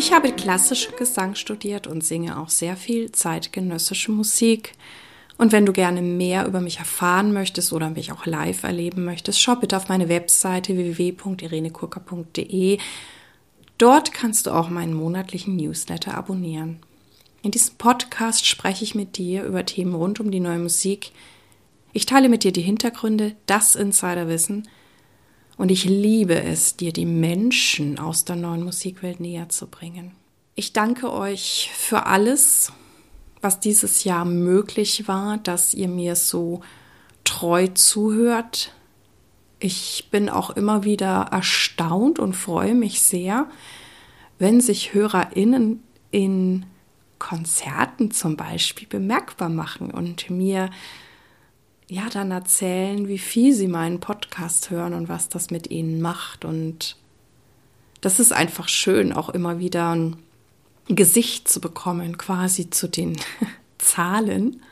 Ich habe klassische Gesang studiert und singe auch sehr viel zeitgenössische Musik. Und wenn du gerne mehr über mich erfahren möchtest oder mich auch live erleben möchtest, schau bitte auf meine Webseite www.irenekurka.de. Dort kannst du auch meinen monatlichen Newsletter abonnieren. In diesem Podcast spreche ich mit dir über Themen rund um die neue Musik. Ich teile mit dir die Hintergründe, das Insiderwissen und ich liebe es, dir die Menschen aus der neuen Musikwelt näher zu bringen. Ich danke euch für alles, was dieses Jahr möglich war, dass ihr mir so treu zuhört. Ich bin auch immer wieder erstaunt und freue mich sehr, wenn sich HörerInnen in Konzerten zum Beispiel bemerkbar machen und mir ja dann erzählen, wie viel sie meinen Podcast hören und was das mit ihnen macht. Und das ist einfach schön, auch immer wieder ein Gesicht zu bekommen, quasi zu den Zahlen.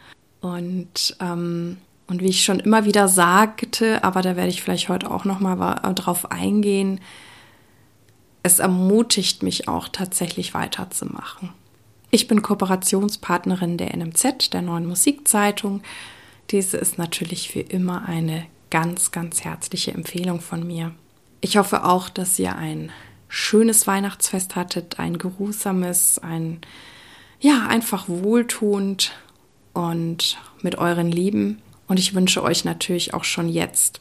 Und, ähm, und wie ich schon immer wieder sagte, aber da werde ich vielleicht heute auch noch mal drauf eingehen, es ermutigt mich auch tatsächlich weiterzumachen. Ich bin Kooperationspartnerin der NMZ, der neuen Musikzeitung. Diese ist natürlich wie immer eine ganz, ganz herzliche Empfehlung von mir. Ich hoffe auch, dass ihr ein schönes Weihnachtsfest hattet, ein geruhsames, ein ja, einfach wohltuend und mit euren Lieben. Und ich wünsche euch natürlich auch schon jetzt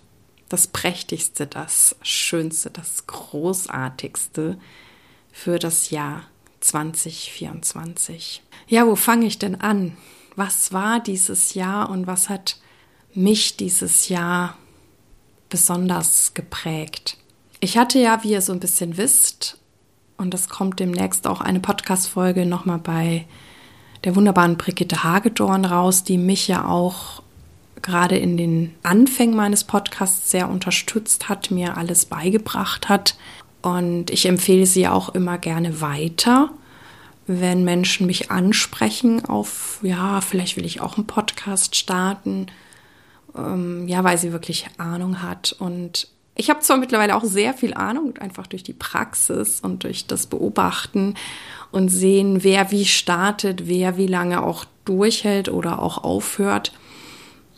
das Prächtigste, das Schönste, das Großartigste für das Jahr 2024. Ja, wo fange ich denn an? Was war dieses Jahr und was hat mich dieses Jahr besonders geprägt. Ich hatte ja, wie ihr so ein bisschen wisst, und das kommt demnächst auch eine Podcast-Folge nochmal bei der wunderbaren Brigitte Hagedorn raus, die mich ja auch gerade in den Anfängen meines Podcasts sehr unterstützt hat, mir alles beigebracht hat. Und ich empfehle sie auch immer gerne weiter wenn Menschen mich ansprechen auf, ja, vielleicht will ich auch einen Podcast starten, ähm, ja, weil sie wirklich Ahnung hat. Und ich habe zwar mittlerweile auch sehr viel Ahnung, einfach durch die Praxis und durch das Beobachten und sehen, wer wie startet, wer wie lange auch durchhält oder auch aufhört.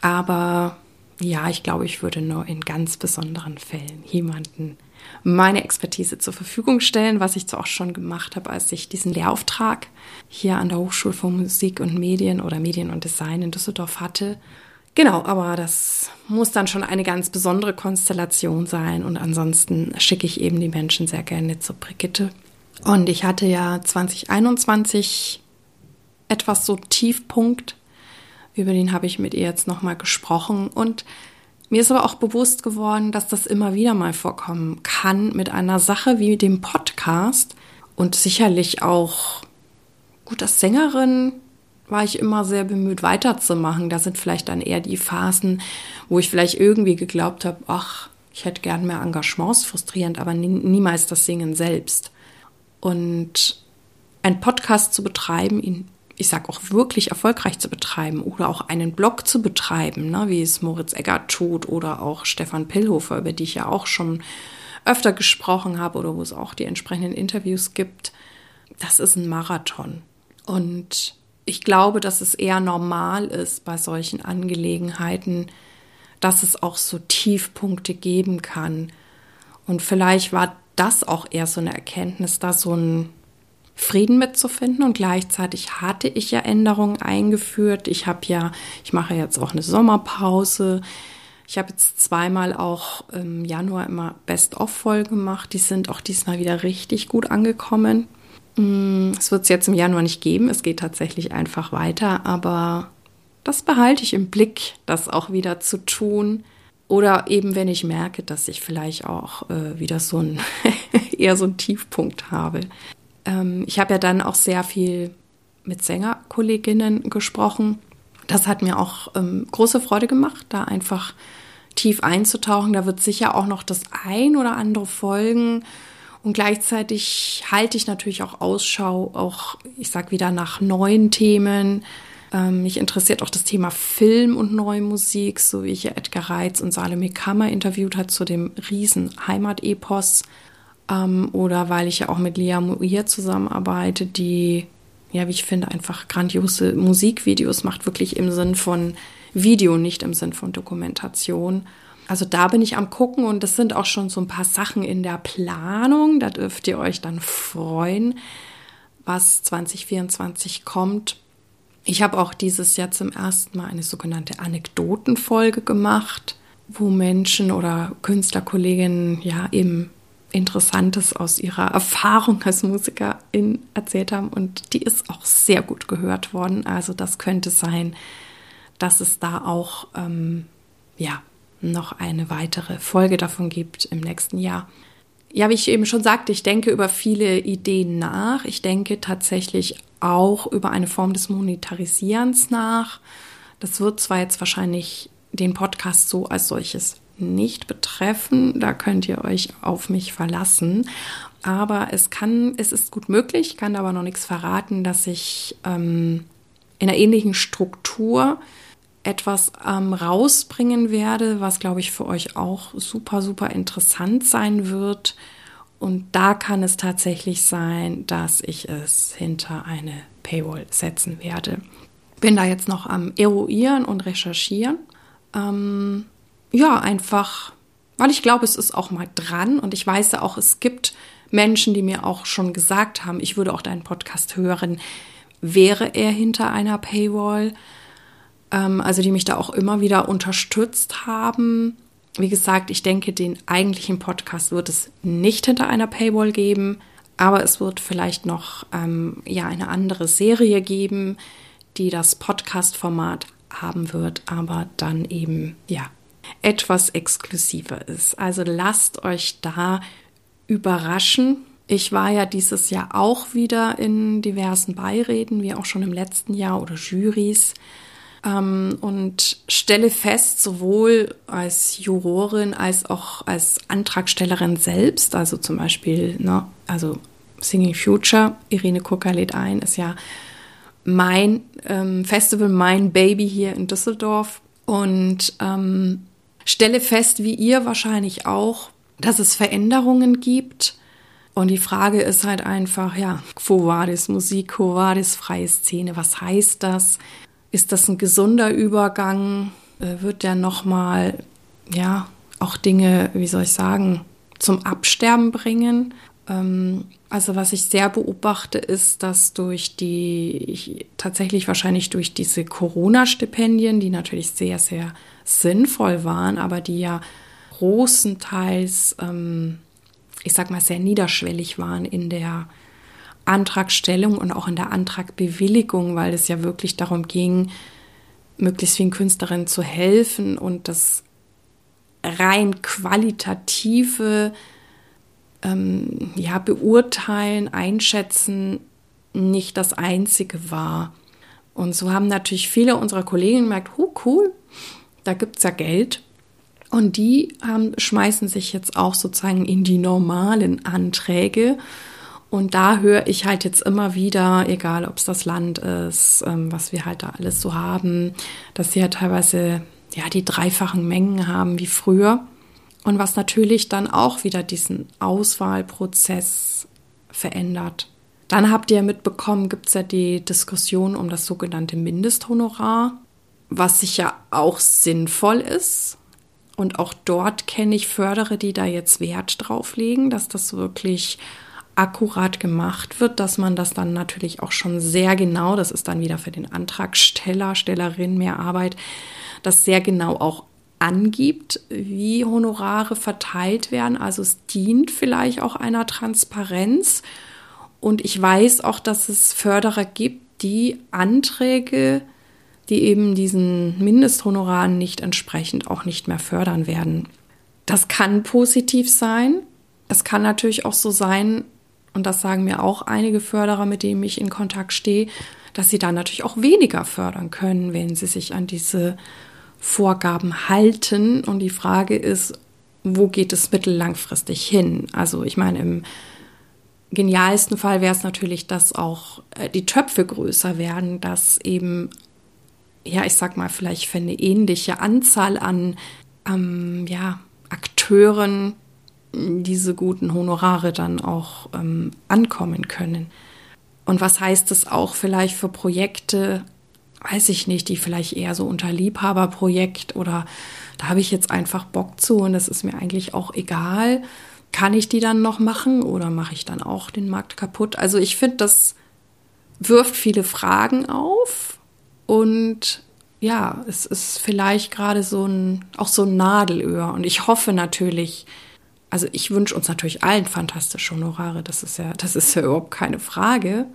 Aber ja, ich glaube, ich würde nur in ganz besonderen Fällen jemanden meine Expertise zur Verfügung stellen, was ich zwar auch schon gemacht habe, als ich diesen Lehrauftrag hier an der Hochschule für Musik und Medien oder Medien und Design in Düsseldorf hatte. Genau, aber das muss dann schon eine ganz besondere Konstellation sein und ansonsten schicke ich eben die Menschen sehr gerne zur Brigitte. Und ich hatte ja 2021 etwas so Tiefpunkt, über den habe ich mit ihr jetzt nochmal gesprochen und mir ist aber auch bewusst geworden, dass das immer wieder mal vorkommen kann mit einer Sache wie dem Podcast und sicherlich auch gut als Sängerin war ich immer sehr bemüht weiterzumachen. Da sind vielleicht dann eher die Phasen, wo ich vielleicht irgendwie geglaubt habe, ach, ich hätte gern mehr Engagements, frustrierend, aber niemals das Singen selbst. Und ein Podcast zu betreiben, ihn ich sag auch wirklich erfolgreich zu betreiben oder auch einen Blog zu betreiben, ne, wie es Moritz Eggert tut oder auch Stefan Pillhofer, über die ich ja auch schon öfter gesprochen habe oder wo es auch die entsprechenden Interviews gibt, das ist ein Marathon. Und ich glaube, dass es eher normal ist bei solchen Angelegenheiten, dass es auch so Tiefpunkte geben kann. Und vielleicht war das auch eher so eine Erkenntnis, da so ein Frieden mitzufinden und gleichzeitig hatte ich ja Änderungen eingeführt. Ich habe ja, ich mache jetzt auch eine Sommerpause. Ich habe jetzt zweimal auch im Januar immer Best-of-Folgen gemacht. Die sind auch diesmal wieder richtig gut angekommen. Mm, es wird es jetzt im Januar nicht geben. Es geht tatsächlich einfach weiter, aber das behalte ich im Blick, das auch wieder zu tun. Oder eben, wenn ich merke, dass ich vielleicht auch äh, wieder so ein eher so einen Tiefpunkt habe ähm, ich habe ja dann auch sehr viel mit Sängerkolleginnen gesprochen. Das hat mir auch ähm, große Freude gemacht, da einfach tief einzutauchen. Da wird sicher auch noch das ein oder andere folgen. Und gleichzeitig halte ich natürlich auch Ausschau, auch, ich sag wieder, nach neuen Themen. Ähm, mich interessiert auch das Thema Film und neue Musik, so wie ich Edgar Reitz und Salome Kammer interviewt hat zu dem riesen Heimatepos. Ähm, oder weil ich ja auch mit Lia Muir zusammenarbeite, die, ja, wie ich finde, einfach grandiose Musikvideos macht, wirklich im Sinn von Video, nicht im Sinn von Dokumentation. Also da bin ich am gucken und das sind auch schon so ein paar Sachen in der Planung. Da dürft ihr euch dann freuen, was 2024 kommt. Ich habe auch dieses Jahr zum ersten Mal eine sogenannte Anekdotenfolge gemacht, wo Menschen oder Künstlerkolleginnen ja eben Interessantes aus ihrer Erfahrung als Musikerin erzählt haben und die ist auch sehr gut gehört worden. Also das könnte sein, dass es da auch ähm, ja noch eine weitere Folge davon gibt im nächsten Jahr. Ja, wie ich eben schon sagte, ich denke über viele Ideen nach. Ich denke tatsächlich auch über eine Form des Monetarisierens nach. Das wird zwar jetzt wahrscheinlich den Podcast so als solches nicht betreffen. Da könnt ihr euch auf mich verlassen. Aber es kann, es ist gut möglich, kann aber noch nichts verraten, dass ich ähm, in einer ähnlichen Struktur etwas ähm, rausbringen werde, was glaube ich für euch auch super, super interessant sein wird. Und da kann es tatsächlich sein, dass ich es hinter eine Paywall setzen werde. Bin da jetzt noch am Eruieren und Recherchieren. Ähm, ja, einfach, weil ich glaube, es ist auch mal dran und ich weiß auch, es gibt Menschen, die mir auch schon gesagt haben, ich würde auch deinen Podcast hören, wäre er hinter einer Paywall. Ähm, also die mich da auch immer wieder unterstützt haben. Wie gesagt, ich denke, den eigentlichen Podcast wird es nicht hinter einer Paywall geben, aber es wird vielleicht noch ähm, ja eine andere Serie geben, die das Podcast-Format haben wird, aber dann eben ja etwas exklusiver ist. Also lasst euch da überraschen. Ich war ja dieses Jahr auch wieder in diversen Beiräten, wie auch schon im letzten Jahr oder Jurys. Ähm, und stelle fest, sowohl als Jurorin als auch als Antragstellerin selbst, also zum Beispiel, ne, also Singing Future, Irene Kucker lädt ein, ist ja mein ähm, Festival, mein Baby hier in Düsseldorf. Und ähm, stelle fest, wie ihr wahrscheinlich auch, dass es Veränderungen gibt. Und die Frage ist halt einfach, ja, Quo Vadis Musik, Quo Vadis freie Szene, was heißt das? Ist das ein gesunder Übergang? Äh, wird der nochmal, ja, auch Dinge, wie soll ich sagen, zum Absterben bringen? Ähm, also was ich sehr beobachte, ist, dass durch die, tatsächlich wahrscheinlich durch diese Corona-Stipendien, die natürlich sehr, sehr sinnvoll waren, aber die ja großenteils, ähm, ich sag mal, sehr niederschwellig waren in der Antragstellung und auch in der Antragbewilligung, weil es ja wirklich darum ging, möglichst vielen Künstlerinnen zu helfen und das rein qualitative ähm, ja, beurteilen, einschätzen nicht das einzige war. Und so haben natürlich viele unserer Kollegen gemerkt, oh cool, da gibt es ja Geld. Und die haben, schmeißen sich jetzt auch sozusagen in die normalen Anträge. Und da höre ich halt jetzt immer wieder, egal ob es das Land ist, ähm, was wir halt da alles so haben, dass sie ja halt teilweise ja die dreifachen Mengen haben wie früher. Und was natürlich dann auch wieder diesen Auswahlprozess verändert. Dann habt ihr mitbekommen, gibt es ja die Diskussion um das sogenannte Mindesthonorar was sicher auch sinnvoll ist. Und auch dort kenne ich Fördere, die da jetzt Wert drauf legen, dass das wirklich akkurat gemacht wird, dass man das dann natürlich auch schon sehr genau, das ist dann wieder für den Antragsteller, Stellerin mehr Arbeit, das sehr genau auch angibt, wie Honorare verteilt werden. Also es dient vielleicht auch einer Transparenz. Und ich weiß auch, dass es Förderer gibt, die Anträge die eben diesen Mindesthonoraren nicht entsprechend auch nicht mehr fördern werden. Das kann positiv sein. Es kann natürlich auch so sein, und das sagen mir auch einige Förderer, mit denen ich in Kontakt stehe, dass sie dann natürlich auch weniger fördern können, wenn sie sich an diese Vorgaben halten. Und die Frage ist, wo geht es mittellangfristig hin? Also ich meine, im genialsten Fall wäre es natürlich, dass auch äh, die Töpfe größer werden, dass eben ja, ich sag mal, vielleicht für eine ähnliche Anzahl an ähm, ja, Akteuren diese guten Honorare dann auch ähm, ankommen können. Und was heißt es auch vielleicht für Projekte, weiß ich nicht, die vielleicht eher so unter Liebhaberprojekt oder da habe ich jetzt einfach Bock zu und das ist mir eigentlich auch egal. Kann ich die dann noch machen oder mache ich dann auch den Markt kaputt? Also ich finde, das wirft viele Fragen auf und ja, es ist vielleicht gerade so ein, auch so ein Nadelöhr. Und ich hoffe natürlich, also ich wünsche uns natürlich allen fantastische Honorare, das ist ja, das ist ja überhaupt keine Frage.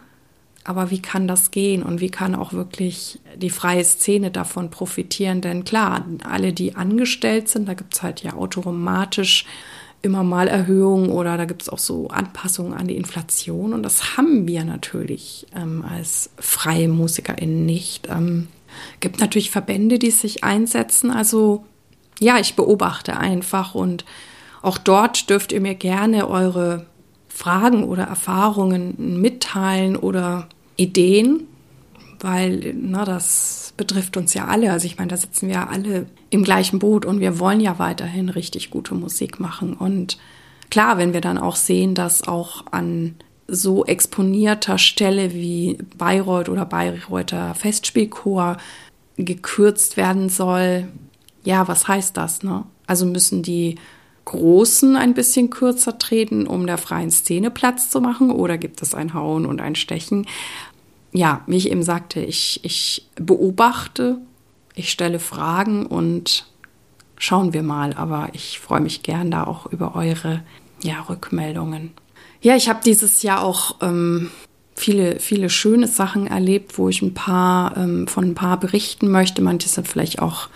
Aber wie kann das gehen und wie kann auch wirklich die freie Szene davon profitieren? Denn klar, alle, die angestellt sind, da gibt es halt ja automatisch immer mal Erhöhungen oder da gibt es auch so Anpassungen an die Inflation. Und das haben wir natürlich ähm, als freie MusikerInnen nicht. Ähm, gibt natürlich Verbände, die sich einsetzen. Also ja, ich beobachte einfach und auch dort dürft ihr mir gerne eure Fragen oder Erfahrungen mitteilen oder Ideen, weil na, das betrifft uns ja alle. Also ich meine, da sitzen wir ja alle im gleichen Boot und wir wollen ja weiterhin richtig gute Musik machen. Und klar, wenn wir dann auch sehen, dass auch an so exponierter Stelle wie Bayreuth oder Bayreuther Festspielchor gekürzt werden soll, ja, was heißt das? Ne? Also müssen die Großen ein bisschen kürzer treten, um der freien Szene Platz zu machen? Oder gibt es ein Hauen und ein Stechen? Ja, wie ich eben sagte, ich, ich beobachte, ich stelle Fragen und schauen wir mal. Aber ich freue mich gern da auch über eure ja, Rückmeldungen. Ja, ich habe dieses Jahr auch ähm, viele, viele schöne Sachen erlebt, wo ich ein paar ähm, von ein paar berichten möchte. Manche sind vielleicht auch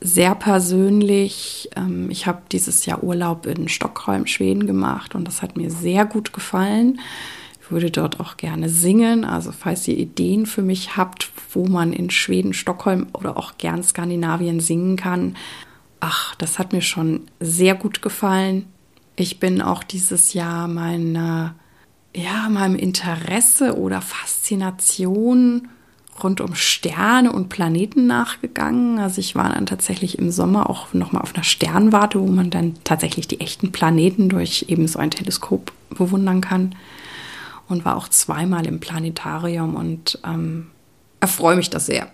sehr persönlich. Ähm, ich habe dieses Jahr Urlaub in Stockholm, Schweden gemacht und das hat mir sehr gut gefallen. Würde dort auch gerne singen. Also falls ihr Ideen für mich habt, wo man in Schweden, Stockholm oder auch gern Skandinavien singen kann, ach, das hat mir schon sehr gut gefallen. Ich bin auch dieses Jahr meiner, ja, meinem Interesse oder Faszination rund um Sterne und Planeten nachgegangen. Also ich war dann tatsächlich im Sommer auch nochmal auf einer Sternwarte, wo man dann tatsächlich die echten Planeten durch eben so ein Teleskop bewundern kann. Und war auch zweimal im Planetarium und ähm, erfreue mich das sehr.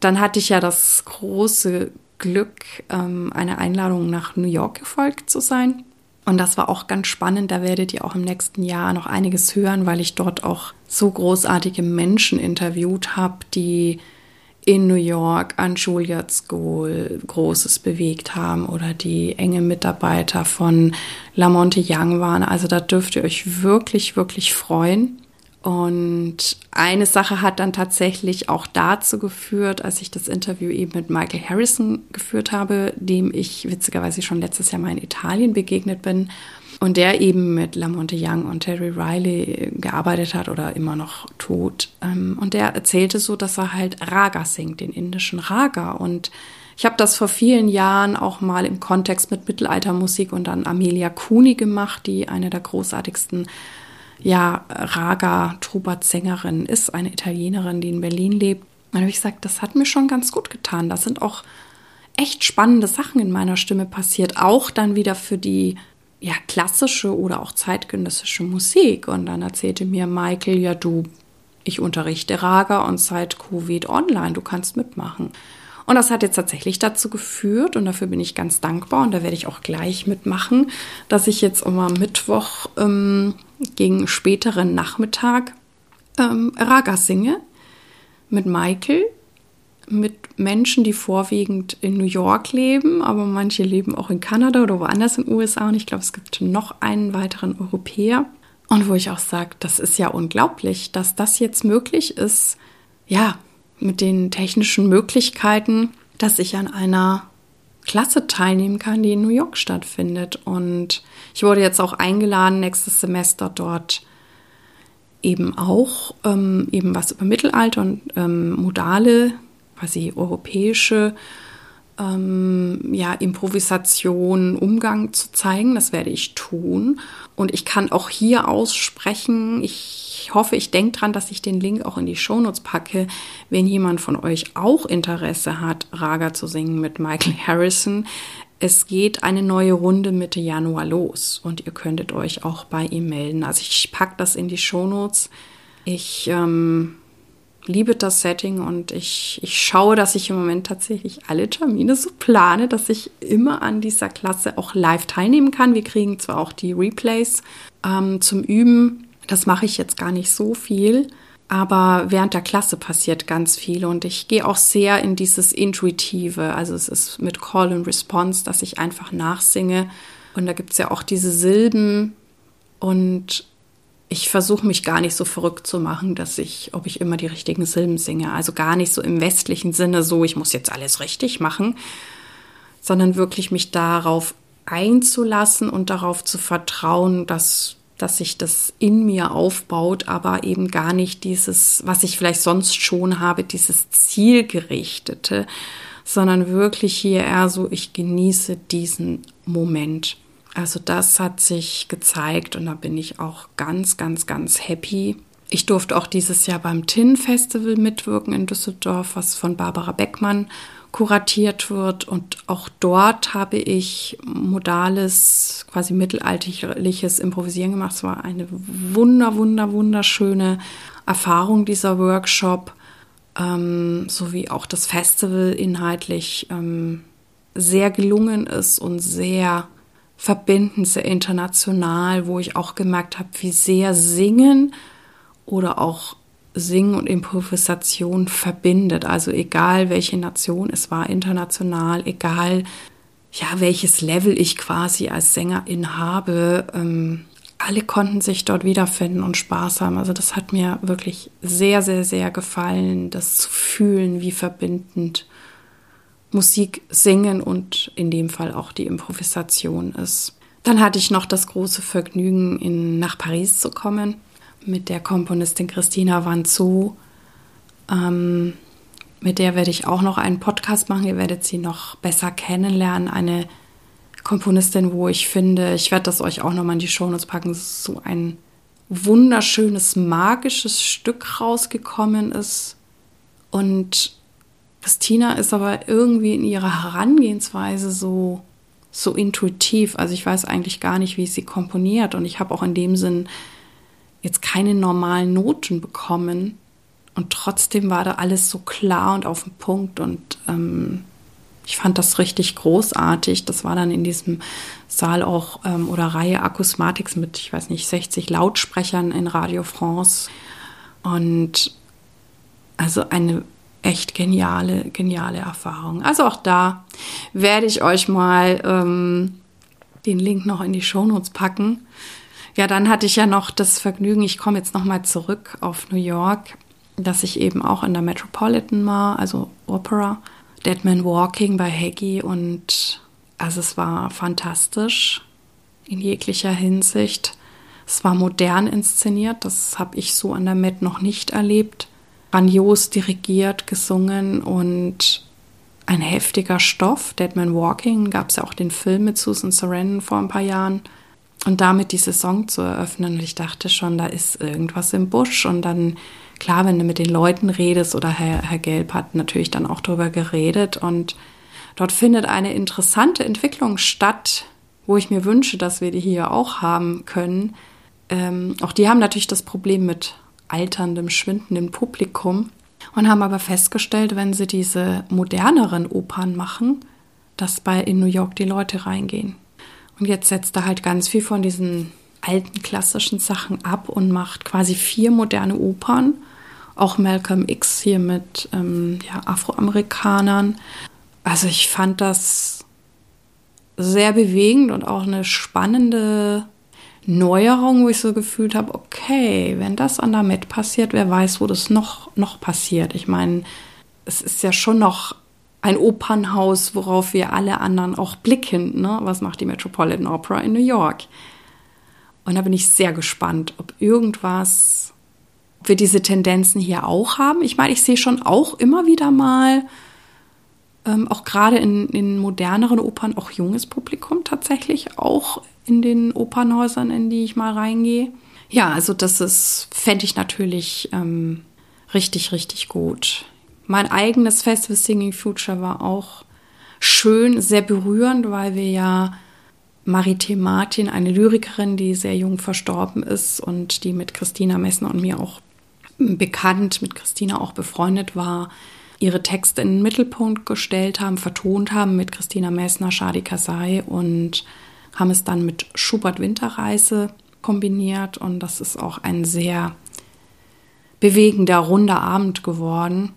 Dann hatte ich ja das große Glück, ähm, eine Einladung nach New York gefolgt zu sein. Und das war auch ganz spannend. Da werdet ihr auch im nächsten Jahr noch einiges hören, weil ich dort auch so großartige Menschen interviewt habe, die in New York an Juilliard School Großes bewegt haben oder die enge Mitarbeiter von Lamonte Young waren. Also da dürft ihr euch wirklich, wirklich freuen. Und eine Sache hat dann tatsächlich auch dazu geführt, als ich das Interview eben mit Michael Harrison geführt habe, dem ich witzigerweise schon letztes Jahr mal in Italien begegnet bin und der eben mit Lamonte Young und Terry Riley gearbeitet hat oder immer noch tot. Ähm, und der erzählte so, dass er halt Raga singt, den indischen Raga. Und ich habe das vor vielen Jahren auch mal im Kontext mit Mittelaltermusik und dann Amelia Cooney gemacht, die eine der großartigsten ja, Raga Trubat-Sängerin ist, eine Italienerin, die in Berlin lebt. Dann habe ich gesagt, das hat mir schon ganz gut getan. Da sind auch echt spannende Sachen in meiner Stimme passiert, auch dann wieder für die ja, klassische oder auch zeitgenössische Musik. Und dann erzählte mir Michael, ja, du, ich unterrichte Raga und seit Covid online, du kannst mitmachen. Und das hat jetzt tatsächlich dazu geführt, und dafür bin ich ganz dankbar, und da werde ich auch gleich mitmachen, dass ich jetzt immer Mittwoch ähm, gegen späteren Nachmittag ähm, Raga singe mit Michael, mit Menschen, die vorwiegend in New York leben, aber manche leben auch in Kanada oder woanders in den USA. Und ich glaube, es gibt noch einen weiteren Europäer. Und wo ich auch sage, das ist ja unglaublich, dass das jetzt möglich ist. Ja, mit den technischen Möglichkeiten, dass ich an einer Klasse teilnehmen kann, die in New York stattfindet. Und ich wurde jetzt auch eingeladen, nächstes Semester dort eben auch ähm, eben was über Mittelalter und ähm, modale, quasi europäische ähm, ja, Improvisation, Umgang zu zeigen. Das werde ich tun. Und ich kann auch hier aussprechen, ich hoffe, ich denke dran, dass ich den Link auch in die Shownotes packe, wenn jemand von euch auch Interesse hat, Raga zu singen mit Michael Harrison. es geht eine neue Runde Mitte Januar los und ihr könntet euch auch bei ihm melden. Also ich packe das in die Shownotes. Ich ähm, liebe das Setting und ich, ich schaue, dass ich im Moment tatsächlich alle Termine so plane, dass ich immer an dieser Klasse auch live teilnehmen kann. Wir kriegen zwar auch die Replays ähm, zum Üben, das mache ich jetzt gar nicht so viel, aber während der Klasse passiert ganz viel und ich gehe auch sehr in dieses Intuitive. Also es ist mit Call and Response, dass ich einfach nachsinge. Und da gibt es ja auch diese Silben und ich versuche mich gar nicht so verrückt zu machen, dass ich, ob ich immer die richtigen Silben singe. Also gar nicht so im westlichen Sinne so, ich muss jetzt alles richtig machen, sondern wirklich mich darauf einzulassen und darauf zu vertrauen, dass, dass sich das in mir aufbaut, aber eben gar nicht dieses, was ich vielleicht sonst schon habe, dieses zielgerichtete, sondern wirklich hier eher so, ich genieße diesen Moment. Also das hat sich gezeigt und da bin ich auch ganz, ganz, ganz happy. Ich durfte auch dieses Jahr beim TIN Festival mitwirken in Düsseldorf, was von Barbara Beckmann kuratiert wird. Und auch dort habe ich modales, quasi mittelalterliches Improvisieren gemacht. Es war eine wunder, wunder, wunderschöne Erfahrung, dieser Workshop, ähm, sowie auch das Festival inhaltlich ähm, sehr gelungen ist und sehr verbindend, sehr international, wo ich auch gemerkt habe, wie sehr Singen oder auch Singen und Improvisation verbindet. Also egal welche Nation es war, international, egal ja welches Level ich quasi als Sängerin habe, ähm, alle konnten sich dort wiederfinden und Spaß haben. Also das hat mir wirklich sehr, sehr, sehr gefallen, das zu fühlen, wie verbindend Musik singen und in dem Fall auch die Improvisation ist. Dann hatte ich noch das große Vergnügen, in, nach Paris zu kommen mit der Komponistin Christina Wanzou. Ähm, mit der werde ich auch noch einen Podcast machen. Ihr werdet sie noch besser kennenlernen. Eine Komponistin, wo ich finde, ich werde das euch auch noch mal in die Shownotes packen, so ein wunderschönes, magisches Stück rausgekommen ist. Und Christina ist aber irgendwie in ihrer Herangehensweise so, so intuitiv. Also ich weiß eigentlich gar nicht, wie sie komponiert. Und ich habe auch in dem Sinn jetzt keine normalen Noten bekommen. Und trotzdem war da alles so klar und auf den Punkt. Und ähm, ich fand das richtig großartig. Das war dann in diesem Saal auch ähm, oder Reihe Akusmatics mit, ich weiß nicht, 60 Lautsprechern in Radio France. Und also eine echt geniale, geniale Erfahrung. Also auch da werde ich euch mal ähm, den Link noch in die Shownotes packen. Ja, dann hatte ich ja noch das Vergnügen, ich komme jetzt nochmal zurück auf New York, dass ich eben auch in der Metropolitan war, also Opera, Dead Man Walking bei Heggie und also es war fantastisch in jeglicher Hinsicht. Es war modern inszeniert, das habe ich so an der Met noch nicht erlebt grandios dirigiert, gesungen und ein heftiger Stoff. Dead Man Walking gab es ja auch den Film mit Susan Sarandon vor ein paar Jahren. Und damit die Saison zu eröffnen, und ich dachte schon, da ist irgendwas im Busch. Und dann, klar, wenn du mit den Leuten redest, oder Herr, Herr Gelb hat natürlich dann auch darüber geredet. Und dort findet eine interessante Entwicklung statt, wo ich mir wünsche, dass wir die hier auch haben können. Ähm, auch die haben natürlich das Problem mit alterndem, schwindenden Publikum und haben aber festgestellt, wenn sie diese moderneren Opern machen, dass bei in New York die Leute reingehen. Und jetzt setzt er halt ganz viel von diesen alten klassischen Sachen ab und macht quasi vier moderne Opern. Auch Malcolm X hier mit ähm, ja, Afroamerikanern. Also ich fand das sehr bewegend und auch eine spannende Neuerung, wo ich so gefühlt habe, okay, wenn das an der Met passiert, wer weiß, wo das noch, noch passiert. Ich meine, es ist ja schon noch ein Opernhaus, worauf wir alle anderen auch blicken. Ne? Was macht die Metropolitan Opera in New York? Und da bin ich sehr gespannt, ob irgendwas, ob wir diese Tendenzen hier auch haben. Ich meine, ich sehe schon auch immer wieder mal, ähm, auch gerade in, in moderneren Opern, auch junges Publikum tatsächlich auch in den Opernhäusern, in die ich mal reingehe. Ja, also das ist, fände ich natürlich ähm, richtig, richtig gut. Mein eigenes Festival Singing Future war auch schön, sehr berührend, weil wir ja Marite Martin, eine Lyrikerin, die sehr jung verstorben ist und die mit Christina Messner und mir auch bekannt, mit Christina auch befreundet war, ihre Texte in den Mittelpunkt gestellt haben, vertont haben mit Christina Messner, Shadi Kasai und haben es dann mit Schubert Winterreise kombiniert und das ist auch ein sehr bewegender, runder Abend geworden.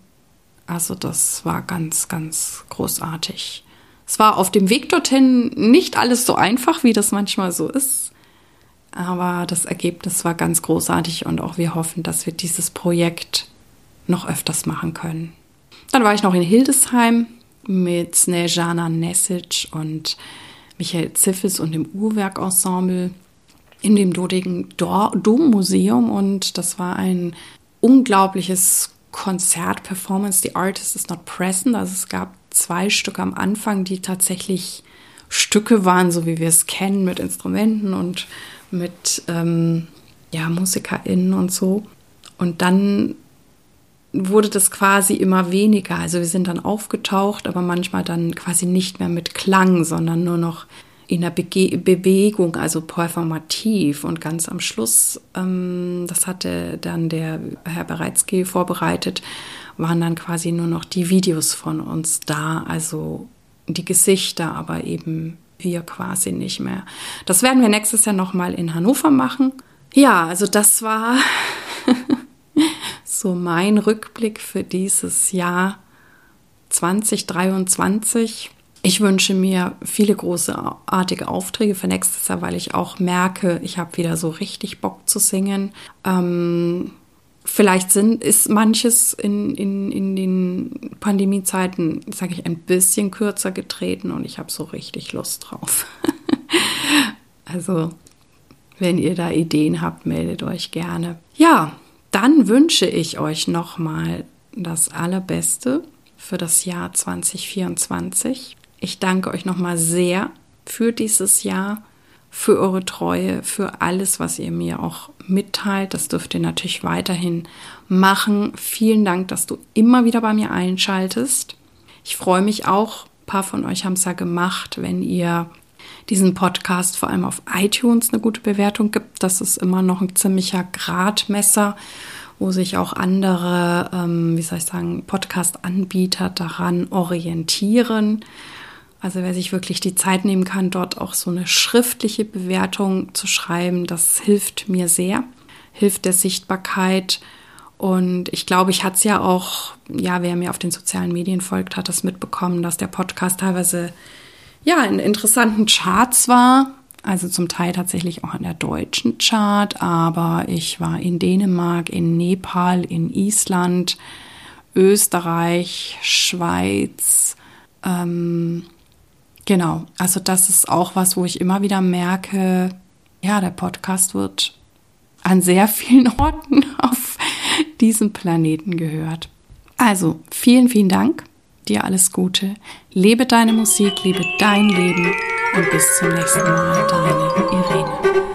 Also das war ganz, ganz großartig. Es war auf dem Weg dorthin nicht alles so einfach, wie das manchmal so ist. Aber das Ergebnis war ganz großartig und auch wir hoffen, dass wir dieses Projekt noch öfters machen können. Dann war ich noch in Hildesheim mit Snejana Nesic und Michael Ziffes und dem Uhrwerkensemble in dem Dodigen Dommuseum und das war ein unglaubliches Konzert, Performance. The Artist is not present. Also es gab zwei Stücke am Anfang, die tatsächlich Stücke waren, so wie wir es kennen, mit Instrumenten und mit ähm, ja, MusikerInnen und so. Und dann wurde das quasi immer weniger. Also wir sind dann aufgetaucht, aber manchmal dann quasi nicht mehr mit Klang, sondern nur noch in der Bege Bewegung, also performativ. Und ganz am Schluss, ähm, das hatte dann der Herr Bereitzky vorbereitet, waren dann quasi nur noch die Videos von uns da, also die Gesichter, aber eben wir quasi nicht mehr. Das werden wir nächstes Jahr nochmal in Hannover machen. Ja, also das war so mein Rückblick für dieses Jahr 2023. Ich wünsche mir viele großartige Aufträge für nächstes Jahr, weil ich auch merke, ich habe wieder so richtig Bock zu singen. Ähm, vielleicht sind, ist manches in, in, in den Pandemiezeiten, sage ich, ein bisschen kürzer getreten und ich habe so richtig Lust drauf. also, wenn ihr da Ideen habt, meldet euch gerne. Ja, dann wünsche ich euch nochmal das Allerbeste für das Jahr 2024. Ich danke euch nochmal sehr für dieses Jahr, für eure Treue, für alles, was ihr mir auch mitteilt. Das dürft ihr natürlich weiterhin machen. Vielen Dank, dass du immer wieder bei mir einschaltest. Ich freue mich auch, ein paar von euch haben es ja gemacht, wenn ihr diesen Podcast vor allem auf iTunes eine gute Bewertung gibt. Das ist immer noch ein ziemlicher Gradmesser, wo sich auch andere, ähm, wie soll ich sagen, Podcast-Anbieter daran orientieren. Also wer sich wirklich die Zeit nehmen kann, dort auch so eine schriftliche Bewertung zu schreiben, das hilft mir sehr, hilft der Sichtbarkeit. Und ich glaube, ich hatte es ja auch, ja, wer mir auf den sozialen Medien folgt, hat das mitbekommen, dass der Podcast teilweise ja in interessanten Charts war. Also zum Teil tatsächlich auch in der deutschen Chart, aber ich war in Dänemark, in Nepal, in Island, Österreich, Schweiz. Ähm, genau, also das ist auch was, wo ich immer wieder merke, ja, der Podcast wird an sehr vielen Orten auf diesem Planeten gehört. Also vielen, vielen Dank dir alles Gute. Lebe deine Musik, lebe dein Leben und bis zum nächsten Mal, deine Irene.